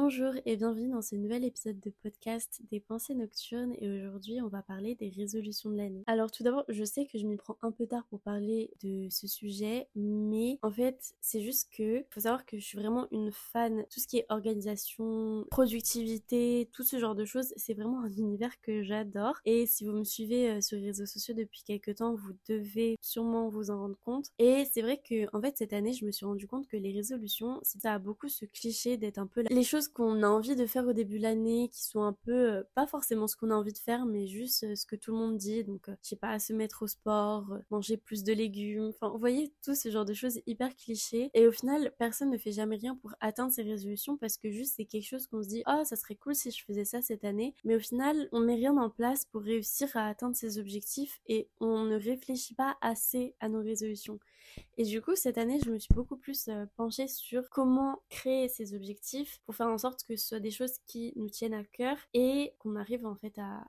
Bonjour et bienvenue dans ce nouvel épisode de podcast des pensées nocturnes et aujourd'hui on va parler des résolutions de l'année. Alors tout d'abord je sais que je m'y prends un peu tard pour parler de ce sujet mais en fait c'est juste que faut savoir que je suis vraiment une fan. Tout ce qui est organisation, productivité, tout ce genre de choses c'est vraiment un univers que j'adore. Et si vous me suivez euh, sur les réseaux sociaux depuis quelques temps vous devez sûrement vous en rendre compte. Et c'est vrai que en fait cette année je me suis rendu compte que les résolutions ça a beaucoup ce cliché d'être un peu les choses qu'on a envie de faire au début de l'année, qui sont un peu, euh, pas forcément ce qu'on a envie de faire, mais juste euh, ce que tout le monde dit. Donc, euh, je sais pas, se mettre au sport, manger plus de légumes. Enfin, vous voyez, tout ce genre de choses hyper clichés. Et au final, personne ne fait jamais rien pour atteindre ces résolutions parce que juste c'est quelque chose qu'on se dit, oh, ça serait cool si je faisais ça cette année. Mais au final, on met rien en place pour réussir à atteindre ces objectifs et on ne réfléchit pas assez à nos résolutions. Et du coup, cette année, je me suis beaucoup plus penchée sur comment créer ces objectifs pour faire en sorte que ce soit des choses qui nous tiennent à cœur et qu'on arrive en fait à,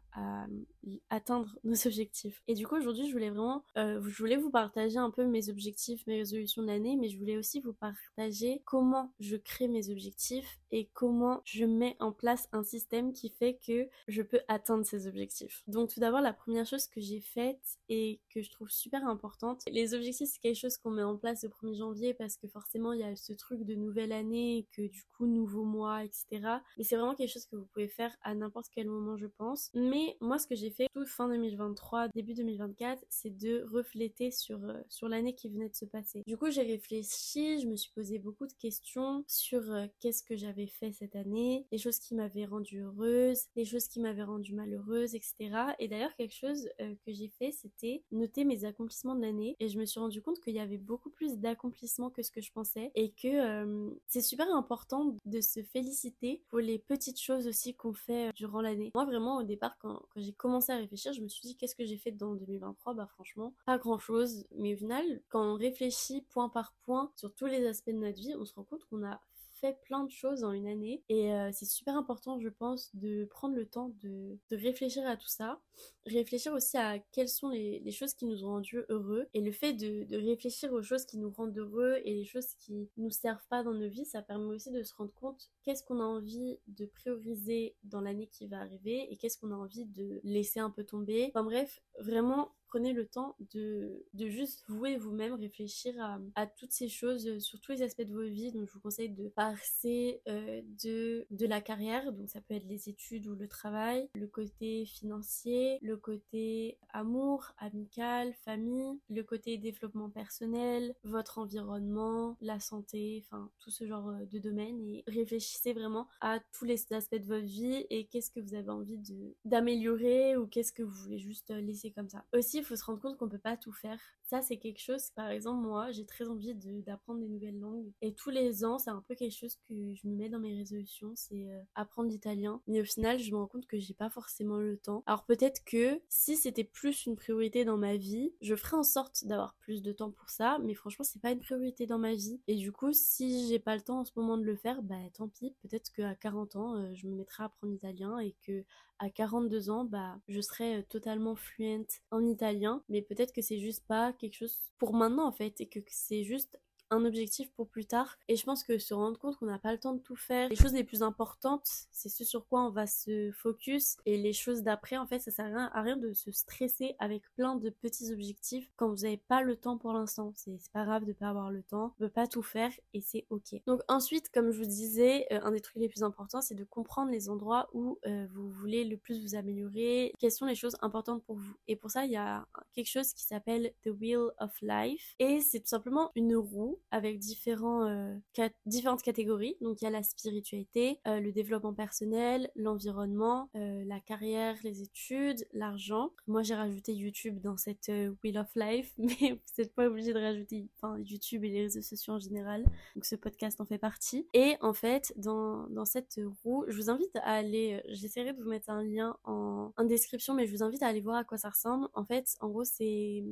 atteindre nos objectifs. Et du coup aujourd'hui je voulais vraiment, euh, je voulais vous partager un peu mes objectifs, mes résolutions de l'année, mais je voulais aussi vous partager comment je crée mes objectifs et comment je mets en place un système qui fait que je peux atteindre ces objectifs. Donc tout d'abord la première chose que j'ai faite et que je trouve super importante, les objectifs c'est quelque chose qu'on met en place le 1er janvier parce que forcément il y a ce truc de nouvelle année et que du coup nouveau mois etc. Mais c'est vraiment quelque chose que vous pouvez faire à n'importe quel moment, je pense. Mais moi, ce que j'ai fait tout fin 2023, début 2024, c'est de refléter sur, euh, sur l'année qui venait de se passer. Du coup, j'ai réfléchi, je me suis posé beaucoup de questions sur euh, qu'est-ce que j'avais fait cette année, les choses qui m'avaient rendue heureuse, les choses qui m'avaient rendue malheureuse, etc. Et d'ailleurs, quelque chose euh, que j'ai fait, c'était noter mes accomplissements de l'année. Et je me suis rendu compte qu'il y avait beaucoup plus d'accomplissements que ce que je pensais et que c'est super important de se féliciter pour les petites choses aussi qu'on fait euh, durant l'année. Moi vraiment au départ quand, j'ai commencé à réfléchir, je me suis dit qu'est-ce que j'ai fait dans 2023 Bah franchement pas grand chose. Mais au final quand on réfléchit point par point sur tous les aspects de notre vie, on se rend compte qu'on a fait plein de choses en une année. Et euh, c'est super important je pense de prendre le temps de, réfléchir à tout ça. Réfléchir aussi à quelles sont les, les, choses qui nous ont rendus heureux. Et le fait de, de, réfléchir aux choses qui nous rendent heureux et les choses qui nous servent pas dans nos vies ça permet aussi de se rendre compte qu'est-ce qu'on a envie de prioriser dans l'année qui va arriver et qu'est-ce qu'on a envie de laisser un peu tomber. Enfin bref vraiment prenez le temps de, de juste vous et vous-même réfléchir à, toutes ces choses euh, sur tous les aspects de vos vies. Donc je vous conseille de passer euh, de, de la carrière, donc ça peut être les études ou le travail, le côté financier, le côté amour, amical, famille, le côté développement personnel, votre environnement, la santé, enfin tout ce genre euh, de domaines et réfléchissez vraiment à tous les aspects de votre vie et qu'est-ce que vous avez envie d'améliorer ou qu'est-ce que vous voulez juste laisser comme ça. Aussi il faut se rendre compte qu'on peut pas tout faire. Ça, c'est quelque chose, par exemple, moi, j'ai très envie d'apprendre des nouvelles langues. Et tous les ans, c'est un peu quelque chose que je me mets dans mes résolutions, c'est euh, apprendre l'italien. Mais au final, je me rends compte que j'ai pas forcément le temps. Alors peut-être que si c'était plus une priorité dans ma vie, je ferais en sorte d'avoir plus de temps pour ça. Mais franchement, c'est pas une priorité dans ma vie. Et du coup, si j'ai pas le temps en ce moment de le faire, bah tant pis. Peut-être qu'à 40 ans, euh, je me mettrai à apprendre l'italien et que à 42 ans, bah, je serai euh, totalement fluente en italien, mais peut-être que c'est juste pas quelque chose pour maintenant en fait, et que c'est juste un objectif pour plus tard. Et je pense que se rendre compte qu'on n'a pas le temps de tout faire, les choses les plus importantes, c'est ce sur quoi on va se focus. Et les choses d'après, en fait, ça sert à rien, de se stresser avec plein de petits objectifs quand vous n'avez pas le temps pour l'instant. C'est pas grave de pas avoir le temps, de pas tout faire et c'est ok. Donc ensuite, comme je vous disais, euh, un des trucs les plus importants, c'est de comprendre les endroits où euh, vous voulez le plus vous améliorer, quelles sont les choses importantes pour vous? Et pour ça, il y a quelque chose qui s'appelle The Wheel of Life. Et c'est tout simplement une roue avec euh, différentes catégories. Donc il y a la spiritualité, euh, le développement personnel, l'environnement, euh, la carrière, les études, l'argent. Moi j'ai rajouté YouTube dans cette Wheel of Life, mais vous n'êtes pas obligé de rajouter YouTube et les réseaux sociaux en général. Donc ce podcast en fait partie. Et en fait, dans, dans cette roue, je vous invite à aller, j'essaierai de vous mettre un lien en, en description, mais je vous invite à aller voir à quoi ça ressemble. En fait, en gros, c'est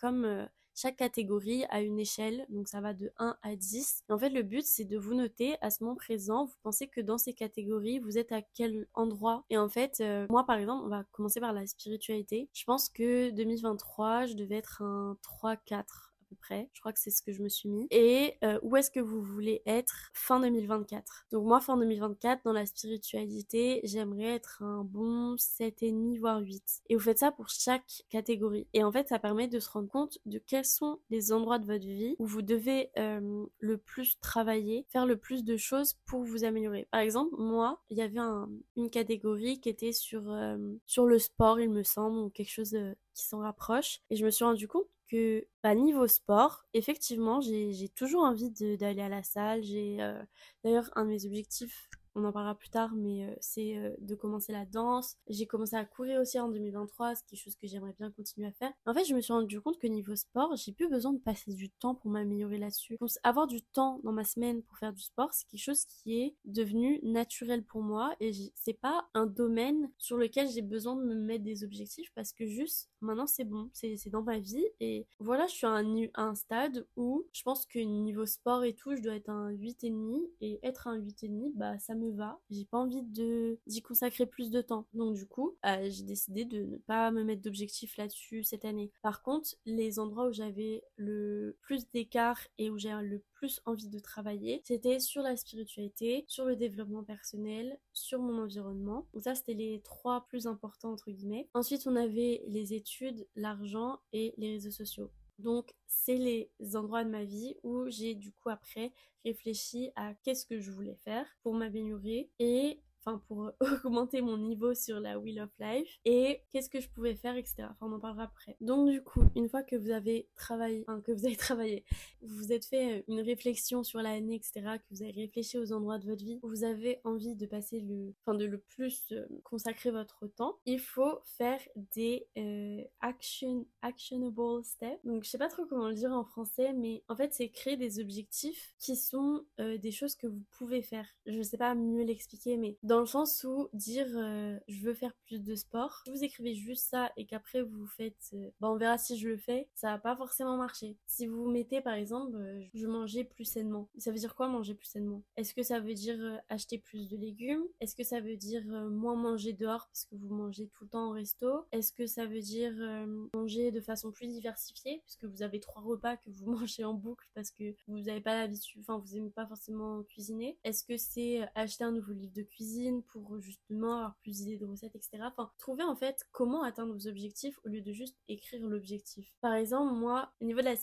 comme chaque catégorie a une échelle, donc ça va de 1 à 10. en fait, le but, c'est de vous noter à ce moment présent, vous pensez que dans ces catégories, vous êtes à quel endroit? Et en fait, euh, moi, par exemple, on va commencer par la spiritualité. Je pense que 2023, je devais être un 3-4 près. Je crois que c'est ce que je me suis mis. Et euh, où est-ce que vous voulez être fin 2024 Donc moi, fin 2024, dans la spiritualité, j'aimerais être un bon 7,5 voire 8. Et vous faites ça pour chaque catégorie. Et en fait, ça permet de se rendre compte de quels sont les endroits de votre vie où vous devez euh, le plus travailler, faire le plus de choses pour vous améliorer. Par exemple, moi, il y avait une catégorie qui était sur, euh, sur le sport, il me semble, ou quelque chose qui s'en rapproche. Et je me suis rendu compte bah, niveau sport, effectivement, j'ai toujours envie d'aller à la salle. J'ai euh, d'ailleurs un de mes objectifs on en parlera plus tard, mais euh, c'est euh, de commencer la danse. J'ai commencé à courir aussi en 2023, c'est quelque chose que j'aimerais bien continuer à faire. En fait, je me suis rendu compte que niveau sport, j'ai plus besoin de passer du temps pour m'améliorer là-dessus. Avoir du temps dans ma semaine pour faire du sport, c'est quelque chose qui est devenu naturel pour moi et c'est pas un domaine sur lequel j'ai besoin de me mettre des objectifs parce que juste maintenant c'est bon, c'est dans ma vie et voilà, je suis à un, un stade où je pense que niveau sport et tout, je dois être un 8,5 et être un 8,5, bah ça me va. J'ai pas envie de d'y consacrer plus de temps. Donc du coup, euh, j'ai décidé de ne pas me mettre d'objectif là-dessus cette année. Par contre, les endroits où j'avais le plus d'écart et où j'ai le plus envie de travailler, c'était sur la spiritualité, sur le développement personnel, sur mon environnement. Donc ça, c'était les trois plus importants entre guillemets. Ensuite, on avait les études, l'argent et les réseaux sociaux. Donc, c'est les endroits de ma vie où j'ai du coup après réfléchi à qu'est-ce que je voulais faire pour m'améliorer et enfin pour augmenter mon niveau sur la Wheel of Life et qu'est-ce que je pouvais faire, etc. Enfin, on en parlera après. Donc du coup, une fois que vous avez travaillé, que vous avez travaillé, vous vous êtes fait euh, une réflexion sur l'année, etc., que vous avez réfléchi aux endroits de votre vie, où vous avez envie de passer le, enfin de le plus euh, consacrer votre temps, il faut faire des euh, action, actionable steps. Donc je sais pas trop comment le dire en français, mais en fait c'est créer des objectifs qui sont des choses que vous pouvez faire. Je sais pas mieux l'expliquer, mais dans le sens où dire euh, je veux faire plus de sport, vous écrivez juste ça et qu'après vous faites euh, bah on verra si je le fais, ça va pas forcément marcher. Si vous mettez par exemple euh, je mangeais plus sainement, ça veut dire quoi manger plus sainement? Est-ce que ça veut dire acheter plus de légumes? Est-ce que ça veut dire moins manger dehors parce que vous mangez tout le temps au resto? Est-ce que ça veut dire manger de façon plus diversifiée puisque vous avez trois repas que vous mangez en boucle parce que vous n'avez pas l'habitude, enfin vous aimez pas forcément cuisiner? Est-ce que c'est acheter un nouveau livre de cuisine pour justement avoir plus d'idées de recettes, etc. Enfin, trouver en fait comment atteindre vos objectifs au lieu de juste écrire l'objectif. Par exemple, moi, au niveau de la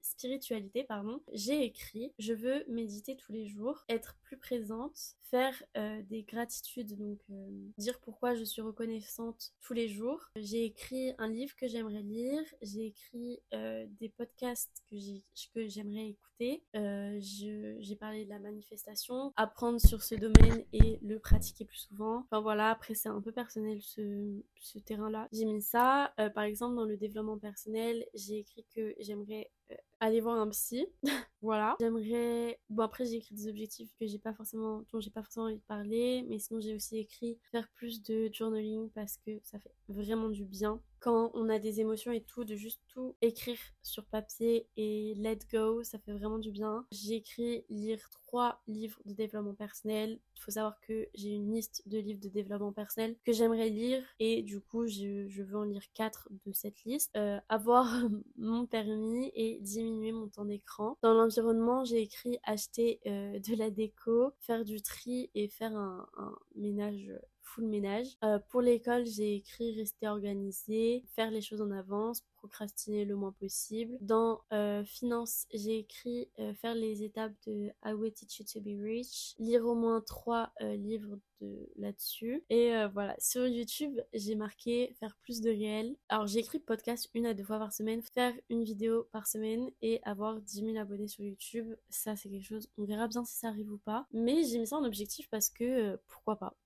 spiritualité, pardon, j'ai écrit je veux méditer tous les jours, être plus présente, faire euh, des gratitudes, donc euh, dire pourquoi je suis reconnaissante tous les jours. J'ai écrit un livre que j'aimerais lire, j'ai écrit euh, des podcasts que j'aimerais écouter, j'ai parlé de la manifestation, apprendre sur ce domaine et le pratiquer plus souvent. Enfin voilà, après c'est un peu personnel ce, terrain-là. J'ai mis ça. Euh, par exemple, dans le développement personnel, j'ai écrit que j'aimerais euh, aller voir un psy. voilà. J'aimerais. Bon, après, j'ai écrit des objectifs que j'ai pas forcément, dont j'ai pas forcément envie de parler, mais sinon, j'ai aussi écrit faire plus de journaling parce que ça fait vraiment du bien. Quand on a des émotions et tout, de juste tout écrire sur papier et let go, ça fait vraiment du bien. J'ai écrit lire trois livres de développement personnel. Il faut savoir que j'ai une liste de livres de développement personnel que j'aimerais lire et du coup, je, je, veux en lire quatre de cette liste. Euh, avoir mon permis et diminuer mon temps d'écran. Dans l'environnement, j'ai écrit acheter euh, de la déco, faire du tri et faire un, un ménage full ménage. Euh, pour l'école, j'ai écrit rester organisé, faire les choses en avance, procrastiner le moins possible. Dans euh, finance, j'ai écrit euh, faire les étapes de I Will Teach You to Be Rich, lire au moins trois livres de là-dessus. Et voilà, sur YouTube, j'ai marqué faire plus de réels. Alors j'ai écrit podcast une à deux fois par semaine, faire une vidéo par semaine et avoir 10 000 abonnés sur YouTube. Ça c'est quelque chose, on verra bien si ça arrive ou pas. Mais j'ai mis ça en objectif parce que pourquoi pas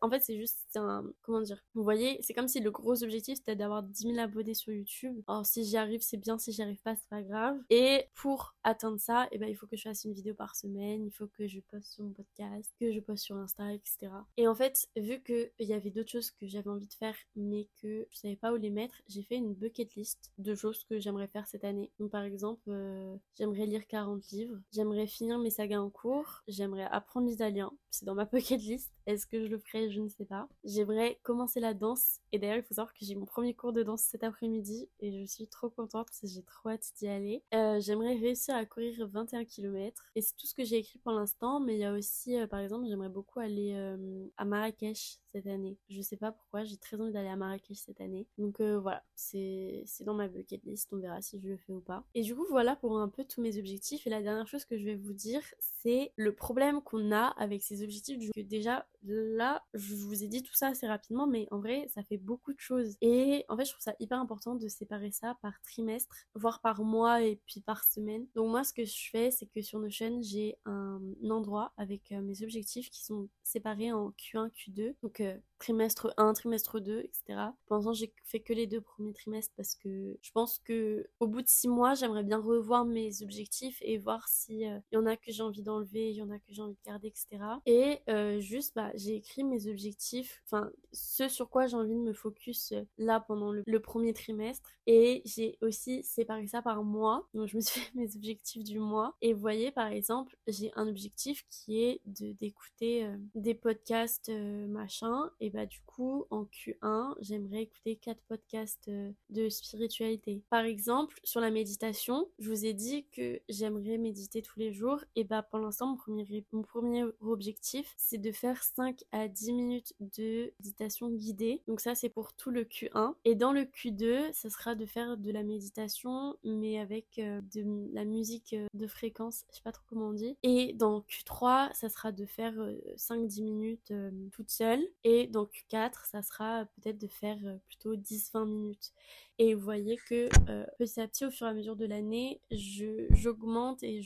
en fait c'est juste un comment dire vous voyez c'est comme si le gros objectif c'était d'avoir 10 000 abonnés sur YouTube alors si j'y arrive, c'est bien, si j'y arrive pas, c'est pas grave. Et pour atteindre ça, eh ben, il faut que je fasse une vidéo par semaine, il faut que je poste sur mon podcast, que je poste sur Insta, etc. Et en fait, vu qu'il y avait d'autres choses que j'avais envie de faire, mais que je savais pas où les mettre, j'ai fait une bucket list de choses que j'aimerais faire cette année. Donc par exemple, euh, j'aimerais lire 40 livres, j'aimerais finir mes sagas en cours, j'aimerais apprendre l'italien, c'est dans ma bucket list. Est-ce que je le ferai? Je ne sais pas. J'aimerais commencer la danse. Et d'ailleurs, il faut savoir que j'ai mon premier cours de danse cet après-midi et je suis trop contente parce que j'ai trop hâte d'y aller. Euh, j'aimerais réussir à courir 21 km et c'est tout ce que j'ai écrit pour l'instant. Mais il y a aussi, euh, par exemple, j'aimerais beaucoup aller euh, à Marrakech cette année. Je sais pas pourquoi, j'ai très envie d'aller à Marrakech cette année. Donc voilà, c'est dans ma bucket list. On verra si je le fais ou pas. Et du coup, voilà pour un peu tous mes objectifs. Et la dernière chose que je vais vous dire, c'est le problème qu'on a avec ces objectifs. Déjà, là, je vous ai dit tout ça assez rapidement, mais en vrai, ça fait beaucoup de choses. Et en fait, je trouve ça hyper important de séparer ça par trimestre, voire par mois et puis par semaine. Donc moi, ce que je fais, c'est que sur Notion, j'ai un endroit avec euh, mes objectifs qui sont séparés en Q1, Q2. Donc euh, trimestre 1, trimestre 2, etc. Pour l'instant, j'ai fait que les deux premiers trimestres parce que je pense que au bout de six mois, j'aimerais bien revoir mes objectifs et voir si euh, il y en a que j'ai envie d'enlever, il y en a que j'ai envie de garder, etc. Et euh, juste, bah, j'ai écrit mes objectifs, enfin, ce sur quoi j'ai envie de me focus euh, là pendant le, premier trimestre. Et j'ai aussi séparé ça par mois. Donc, je me suis fait mes objectifs du mois. Et vous voyez, par exemple, j'ai un objectif qui est de d'écouter des podcasts machin bah du coup en Q1 j'aimerais écouter quatre podcasts euh, de spiritualité. Par exemple sur la méditation, je vous ai dit que j'aimerais méditer tous les jours et bah pour l'instant mon premier, mon premier objectif c'est de faire 5 à 10 minutes de méditation guidée. Donc ça c'est pour tout le Q1 et dans le Q2 ça sera de faire de la méditation mais avec euh, de la musique euh, de fréquence, je sais pas trop comment on dit. Et dans Q3 ça sera de faire 5-10 minutes toute seule et dans donc 4, ça sera peut-être de faire euh, plutôt 10-20 minutes. Et vous voyez que euh, petit à petit, au fur et à mesure de l'année, j'augmente et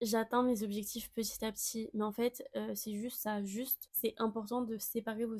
j'atteins mes objectifs petit à petit. Mais en fait, euh, c'est juste ça, juste, c'est important de séparer vos,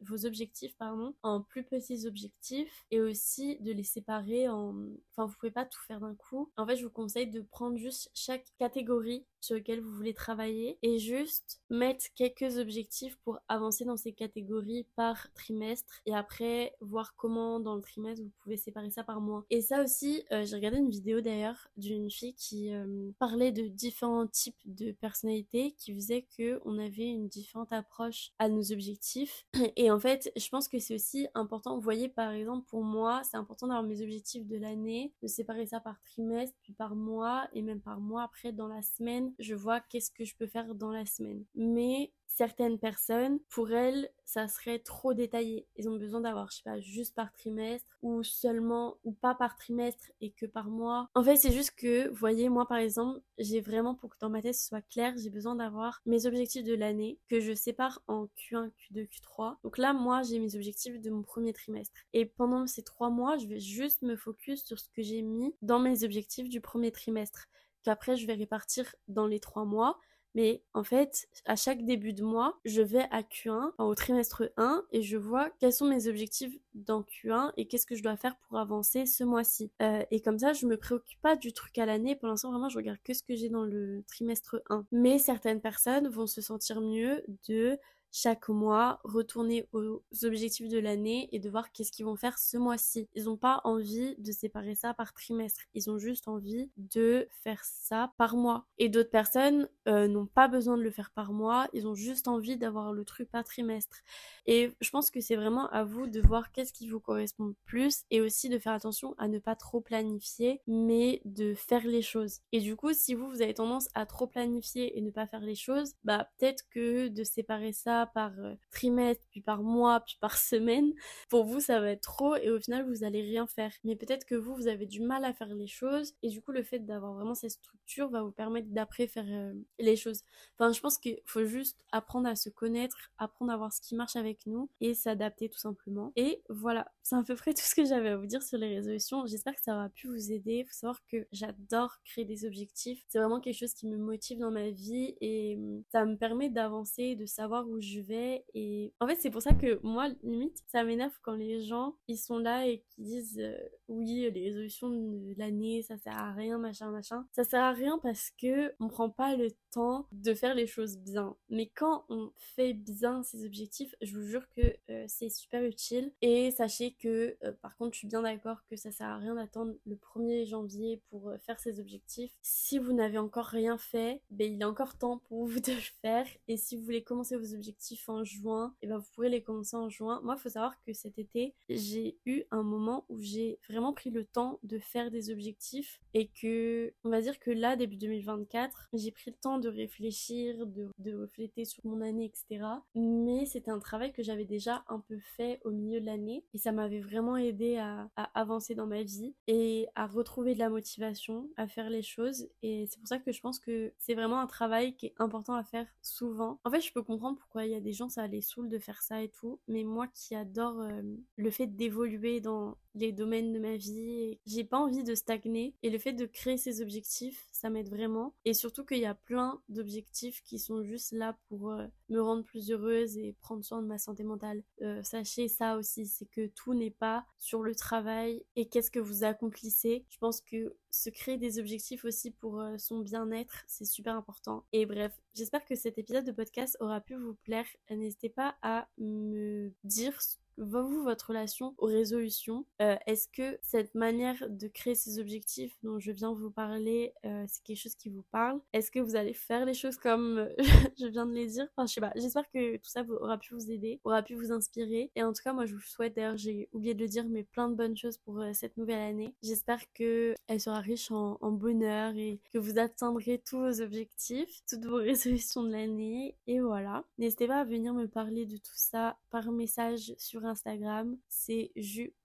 vos objectifs pardon, en plus petits objectifs et aussi de les séparer en... Enfin, vous pouvez pas tout faire d'un coup. En fait, je vous conseille de prendre juste chaque catégorie sur lequel vous voulez travailler et juste mettre quelques objectifs pour avancer dans ces catégories par trimestre et après voir comment dans le trimestre vous pouvez séparer ça par mois. Et ça aussi, euh, j'ai regardé une vidéo d'ailleurs d'une fille qui euh, parlait de différents types de personnalités qui faisait que on avait une différente approche à nos objectifs et en fait, je pense que c'est aussi important, vous voyez par exemple pour moi, c'est important d'avoir mes objectifs de l'année, de séparer ça par trimestre, puis par mois et même par mois après dans la semaine je vois qu'est-ce que je peux faire dans la semaine. Mais certaines personnes, pour elles, ça serait trop détaillé. Ils ont besoin d'avoir, je sais pas, juste par trimestre ou seulement ou pas par trimestre et que par mois. En fait, c'est juste que, vous voyez, moi par exemple, j'ai vraiment pour que dans ma tête ce soit clair, j'ai besoin d'avoir mes objectifs de l'année que je sépare en Q1, Q2, Q3. Donc là, moi, j'ai mes objectifs de mon premier trimestre. Et pendant ces trois mois, je vais juste me focus sur ce que j'ai mis dans mes objectifs du premier trimestre qu'après je vais répartir dans les trois mois. Mais en fait, à chaque début de mois, je vais à Q1, au trimestre 1, et je vois quels sont mes objectifs dans Q1 et qu'est-ce que je dois faire pour avancer ce mois-ci. Euh, et comme ça, je me préoccupe pas du truc à l'année. Pour l'instant, vraiment, je regarde que ce que j'ai dans le trimestre 1. Mais certaines personnes vont se sentir mieux de chaque mois, retourner aux objectifs de l'année et de voir qu'est-ce qu'ils vont faire ce mois-ci. Ils n'ont pas envie de séparer ça par trimestre. Ils ont juste envie de faire ça par mois. Et d'autres personnes euh, n'ont pas besoin de le faire par mois. Ils ont juste envie d'avoir le truc par trimestre. Et je pense que c'est vraiment à vous de voir qu'est-ce qui vous correspond plus et aussi de faire attention à ne pas trop planifier, mais de faire les choses. Et du coup, si vous, vous avez tendance à trop planifier et ne pas faire les choses, bah peut-être que de séparer ça par euh, trimestre, puis par mois, puis par semaine, pour vous ça va être trop et au final vous allez rien faire. Mais peut-être que vous, vous avez du mal à faire les choses et du coup le fait d'avoir vraiment cette structure va vous permettre d'après faire euh, les choses. Enfin je pense qu'il faut juste apprendre à se connaître, apprendre à voir ce qui marche avec nous et s'adapter tout simplement. Et voilà, c'est à peu près tout ce que j'avais à vous dire sur les résolutions. J'espère que ça aura pu vous aider. Faut savoir que j'adore créer des objectifs. C'est vraiment quelque chose qui me motive dans ma vie et hum, ça me permet d'avancer, de savoir où je je vais. Et en fait, c'est pour ça que moi, limite, ça m'énerve quand les gens, ils sont là et qui disent euh, oui, les résolutions de l'année, ça sert à rien, machin, machin. Ça sert à rien parce que on prend pas le important de faire les choses bien. Mais quand on fait bien ses objectifs, je vous jure que euh, c'est super utile. Et sachez que, euh, par contre, je suis bien d'accord que ça sert à rien d'attendre le 1er janvier pour faire ses objectifs. Si vous n'avez encore rien fait, ben, il est encore temps pour vous de le faire. Et si vous voulez commencer vos objectifs en juin, et eh ben, vous pourrez les commencer en juin. Moi, faut savoir que cet été, j'ai eu un moment où j'ai vraiment pris le temps de faire des objectifs et que, on va dire que là, début 2024, j'ai pris le temps de réfléchir, de, de refléter sur mon année, etc. Mais c'était un travail que j'avais déjà un peu fait au milieu de l'année et ça m'avait vraiment aidé à, avancer dans ma vie et à retrouver de la motivation à faire les choses et c'est pour ça que je pense que c'est vraiment un travail qui est important à faire souvent. En fait, je peux comprendre pourquoi il y a des gens ça les saoule de faire ça et tout, mais moi qui adore euh, le fait d'évoluer dans les domaines de ma vie, j'ai pas envie de stagner et le fait de créer ces objectifs, ça m'aide vraiment et surtout qu'il y a plein d'objectifs qui sont juste là pour euh, me rendre plus heureuse et prendre soin de ma santé mentale. Euh, sachez ça aussi, c'est que tout n'est pas sur le travail et qu'est-ce que vous accomplissez. Je pense que se créer des objectifs aussi pour euh, son bien-être, c'est super important. Et bref, j'espère que cet épisode de podcast aura pu vous plaire. N'hésitez pas à me dire vous, votre relation aux résolutions? Euh, Est-ce que cette manière de créer ces objectifs dont je viens vous parler, euh, c'est quelque chose qui vous parle? Est-ce que vous allez faire les choses comme je viens de les dire? Enfin, je sais pas. J'espère que tout ça aura pu vous aider, aura pu vous inspirer. Et en tout cas, moi, je vous souhaite, d'ailleurs, j'ai oublié de le dire, mais plein de bonnes choses pour euh, cette nouvelle année. J'espère que elle sera riche en, en bonheur et que vous atteindrez tous vos objectifs, toutes vos résolutions de l'année. Et voilà. N'hésitez pas à venir me parler de tout ça par message sur Instagram, c'est ju.ytb-du-bas.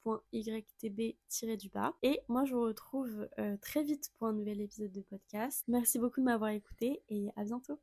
Et moi, je vous retrouve euh, très vite pour un nouvel épisode de podcast. Merci beaucoup de m'avoir écouté et à bientôt.